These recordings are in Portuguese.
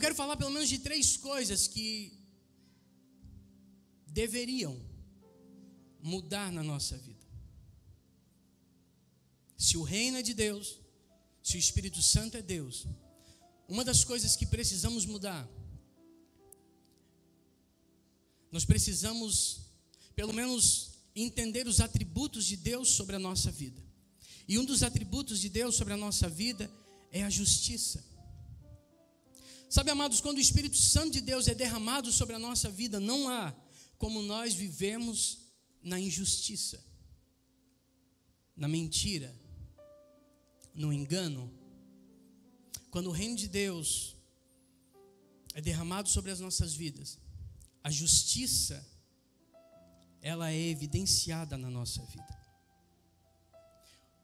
quero falar pelo menos de três coisas que deveriam mudar na nossa vida. Se o reino é de Deus, se o Espírito Santo é Deus, uma das coisas que precisamos mudar, nós precisamos, pelo menos, entender os atributos de Deus sobre a nossa vida. E um dos atributos de Deus sobre a nossa vida é a justiça. Sabe, amados, quando o Espírito Santo de Deus é derramado sobre a nossa vida, não há como nós vivemos na injustiça, na mentira, no engano. Quando o reino de Deus é derramado sobre as nossas vidas, a justiça ela é evidenciada na nossa vida.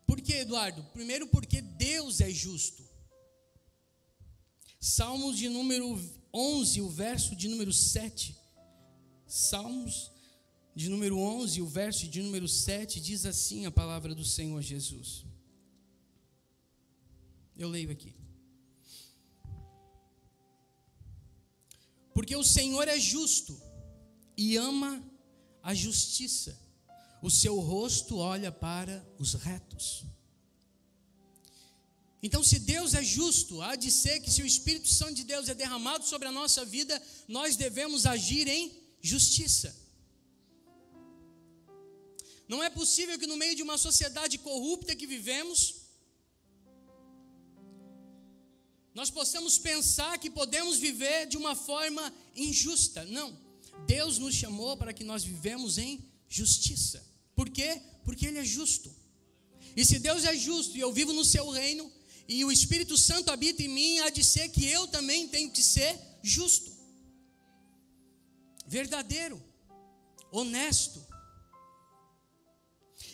Por que, Eduardo? Primeiro porque Deus é justo. Salmos de número 11, o verso de número 7. Salmos de número 11, o verso de número 7 diz assim a palavra do Senhor Jesus. Eu leio aqui. Porque o Senhor é justo e ama a justiça. O seu rosto olha para os retos. Então, se Deus é justo, há de ser que se o Espírito Santo de Deus é derramado sobre a nossa vida, nós devemos agir em justiça. Não é possível que no meio de uma sociedade corrupta que vivemos, nós possamos pensar que podemos viver de uma forma injusta. Não. Deus nos chamou para que nós vivemos em justiça. Por quê? Porque Ele é justo. E se Deus é justo e eu vivo no seu reino, e o Espírito Santo habita em mim, há de ser que eu também tenho que ser justo, verdadeiro, honesto.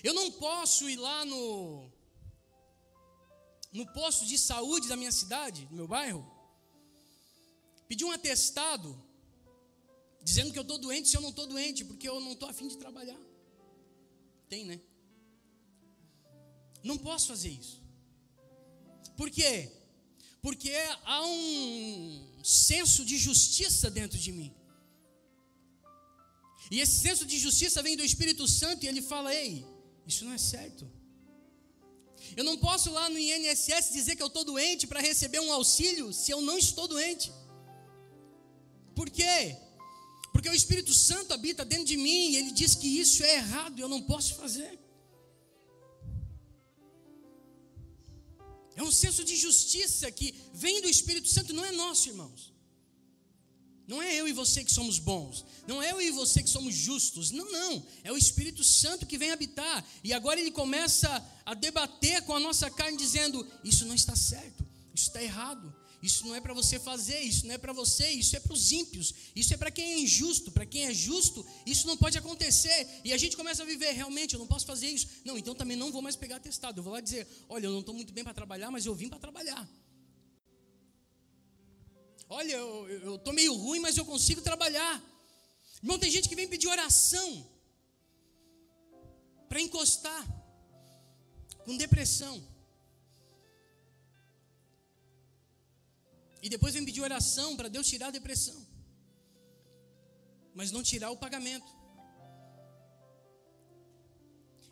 Eu não posso ir lá no no posto de saúde da minha cidade, do meu bairro, pedir um atestado dizendo que eu estou doente se eu não estou doente, porque eu não estou afim de trabalhar. Tem, né? Não posso fazer isso. Por quê? Porque há um senso de justiça dentro de mim. E esse senso de justiça vem do Espírito Santo e ele fala: ei, isso não é certo. Eu não posso lá no INSS dizer que eu estou doente para receber um auxílio se eu não estou doente. Por quê? Porque o Espírito Santo habita dentro de mim e ele diz que isso é errado eu não posso fazer. É um senso de justiça que vem do Espírito Santo, não é nosso, irmãos. Não é eu e você que somos bons, não é eu e você que somos justos, não, não, é o Espírito Santo que vem habitar, e agora ele começa a debater com a nossa carne, dizendo: Isso não está certo, isso está errado, isso não é para você fazer, isso não é para você, isso é para os ímpios, isso é para quem é injusto. Para quem é justo, isso não pode acontecer. E a gente começa a viver, realmente, eu não posso fazer isso. Não, então também não vou mais pegar testado. Eu vou lá dizer: olha, eu não estou muito bem para trabalhar, mas eu vim para trabalhar. Olha, eu estou meio ruim, mas eu consigo trabalhar. Irmão, tem gente que vem pedir oração para encostar, com depressão. E depois vem pedir oração para Deus tirar a depressão. Mas não tirar o pagamento.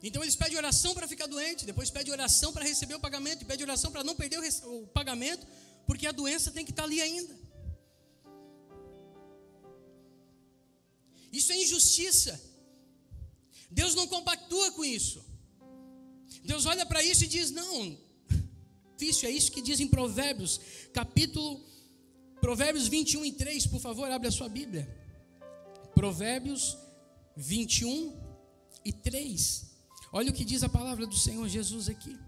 Então eles pedem oração para ficar doente, depois pedem oração para receber o pagamento, e pedem oração para não perder o, o pagamento, porque a doença tem que estar tá ali ainda. Isso é injustiça. Deus não compactua com isso. Deus olha para isso e diz: não, difícil, é isso que diz em Provérbios, capítulo Provérbios 21 e 3, por favor, abre a sua Bíblia. Provérbios 21 e 3. Olha o que diz a palavra do Senhor Jesus aqui.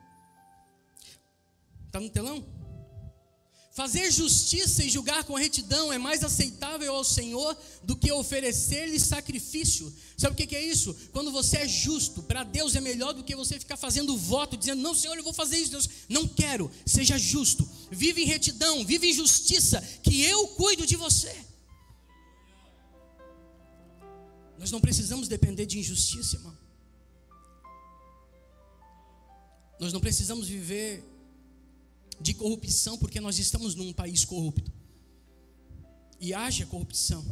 Está no telão? Fazer justiça e julgar com retidão é mais aceitável ao Senhor do que oferecer-lhe sacrifício. Sabe o que é isso? Quando você é justo, para Deus é melhor do que você ficar fazendo voto, dizendo: Não, Senhor, eu vou fazer isso. Deus, não quero. Seja justo. Vive em retidão, vive em justiça, que eu cuido de você. Nós não precisamos depender de injustiça, irmão. Nós não precisamos viver de corrupção, porque nós estamos num país corrupto. e haja corrupção.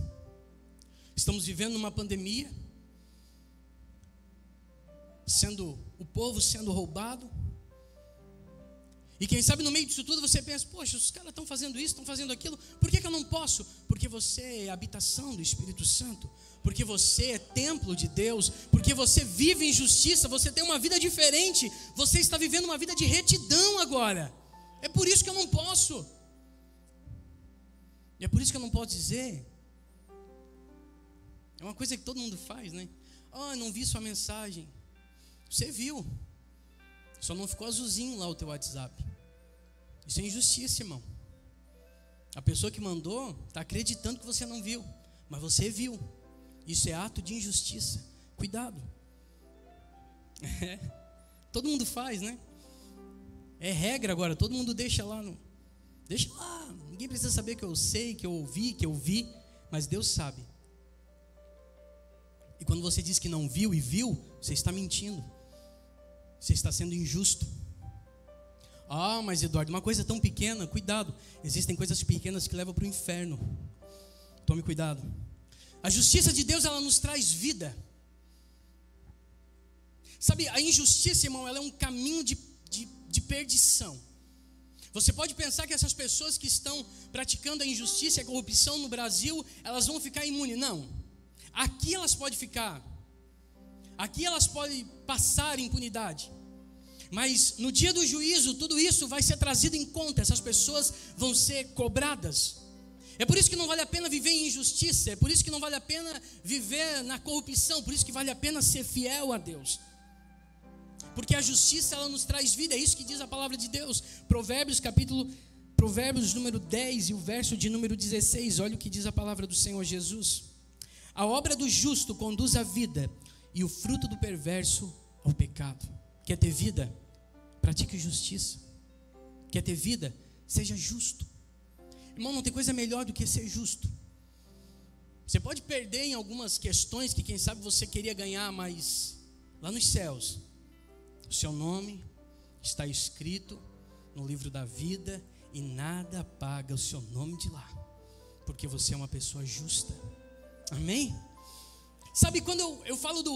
Estamos vivendo uma pandemia, sendo o povo sendo roubado. E quem sabe no meio disso tudo você pensa, poxa, os caras estão fazendo isso, estão fazendo aquilo, por que, que eu não posso? Porque você é habitação do Espírito Santo, porque você é templo de Deus, porque você vive em justiça, você tem uma vida diferente, você está vivendo uma vida de retidão agora. É por isso que eu não posso. E é por isso que eu não posso dizer. É uma coisa que todo mundo faz, né? Ah, oh, não vi sua mensagem. Você viu. Só não ficou azulzinho lá o teu WhatsApp. Isso é injustiça, irmão. A pessoa que mandou está acreditando que você não viu, mas você viu. Isso é ato de injustiça. Cuidado. É. Todo mundo faz, né? É regra agora, todo mundo deixa lá no. Deixa lá. Ninguém precisa saber que eu sei, que eu ouvi, que eu vi, mas Deus sabe. E quando você diz que não viu e viu, você está mentindo. Você está sendo injusto. Ah, mas Eduardo, uma coisa tão pequena, cuidado. Existem coisas pequenas que levam para o inferno. Tome cuidado. A justiça de Deus, ela nos traz vida. Sabe, a injustiça, irmão, ela é um caminho de, de, de perdição. Você pode pensar que essas pessoas que estão praticando a injustiça e a corrupção no Brasil, elas vão ficar imunes. Não. Aqui elas podem ficar. Aqui elas podem passar impunidade. Mas no dia do juízo, tudo isso vai ser trazido em conta, essas pessoas vão ser cobradas. É por isso que não vale a pena viver em injustiça, é por isso que não vale a pena viver na corrupção, por isso que vale a pena ser fiel a Deus. Porque a justiça ela nos traz vida, é isso que diz a palavra de Deus. Provérbios capítulo Provérbios número 10 e o verso de número 16, olha o que diz a palavra do Senhor Jesus. A obra do justo conduz à vida, e o fruto do perverso ao pecado. Quer ter vida? Pratique justiça. Quer ter vida? Seja justo. Irmão, não tem coisa melhor do que ser justo. Você pode perder em algumas questões que, quem sabe, você queria ganhar, mas lá nos céus, o seu nome está escrito no livro da vida e nada apaga o seu nome de lá, porque você é uma pessoa justa. Amém? Sabe quando eu, eu falo do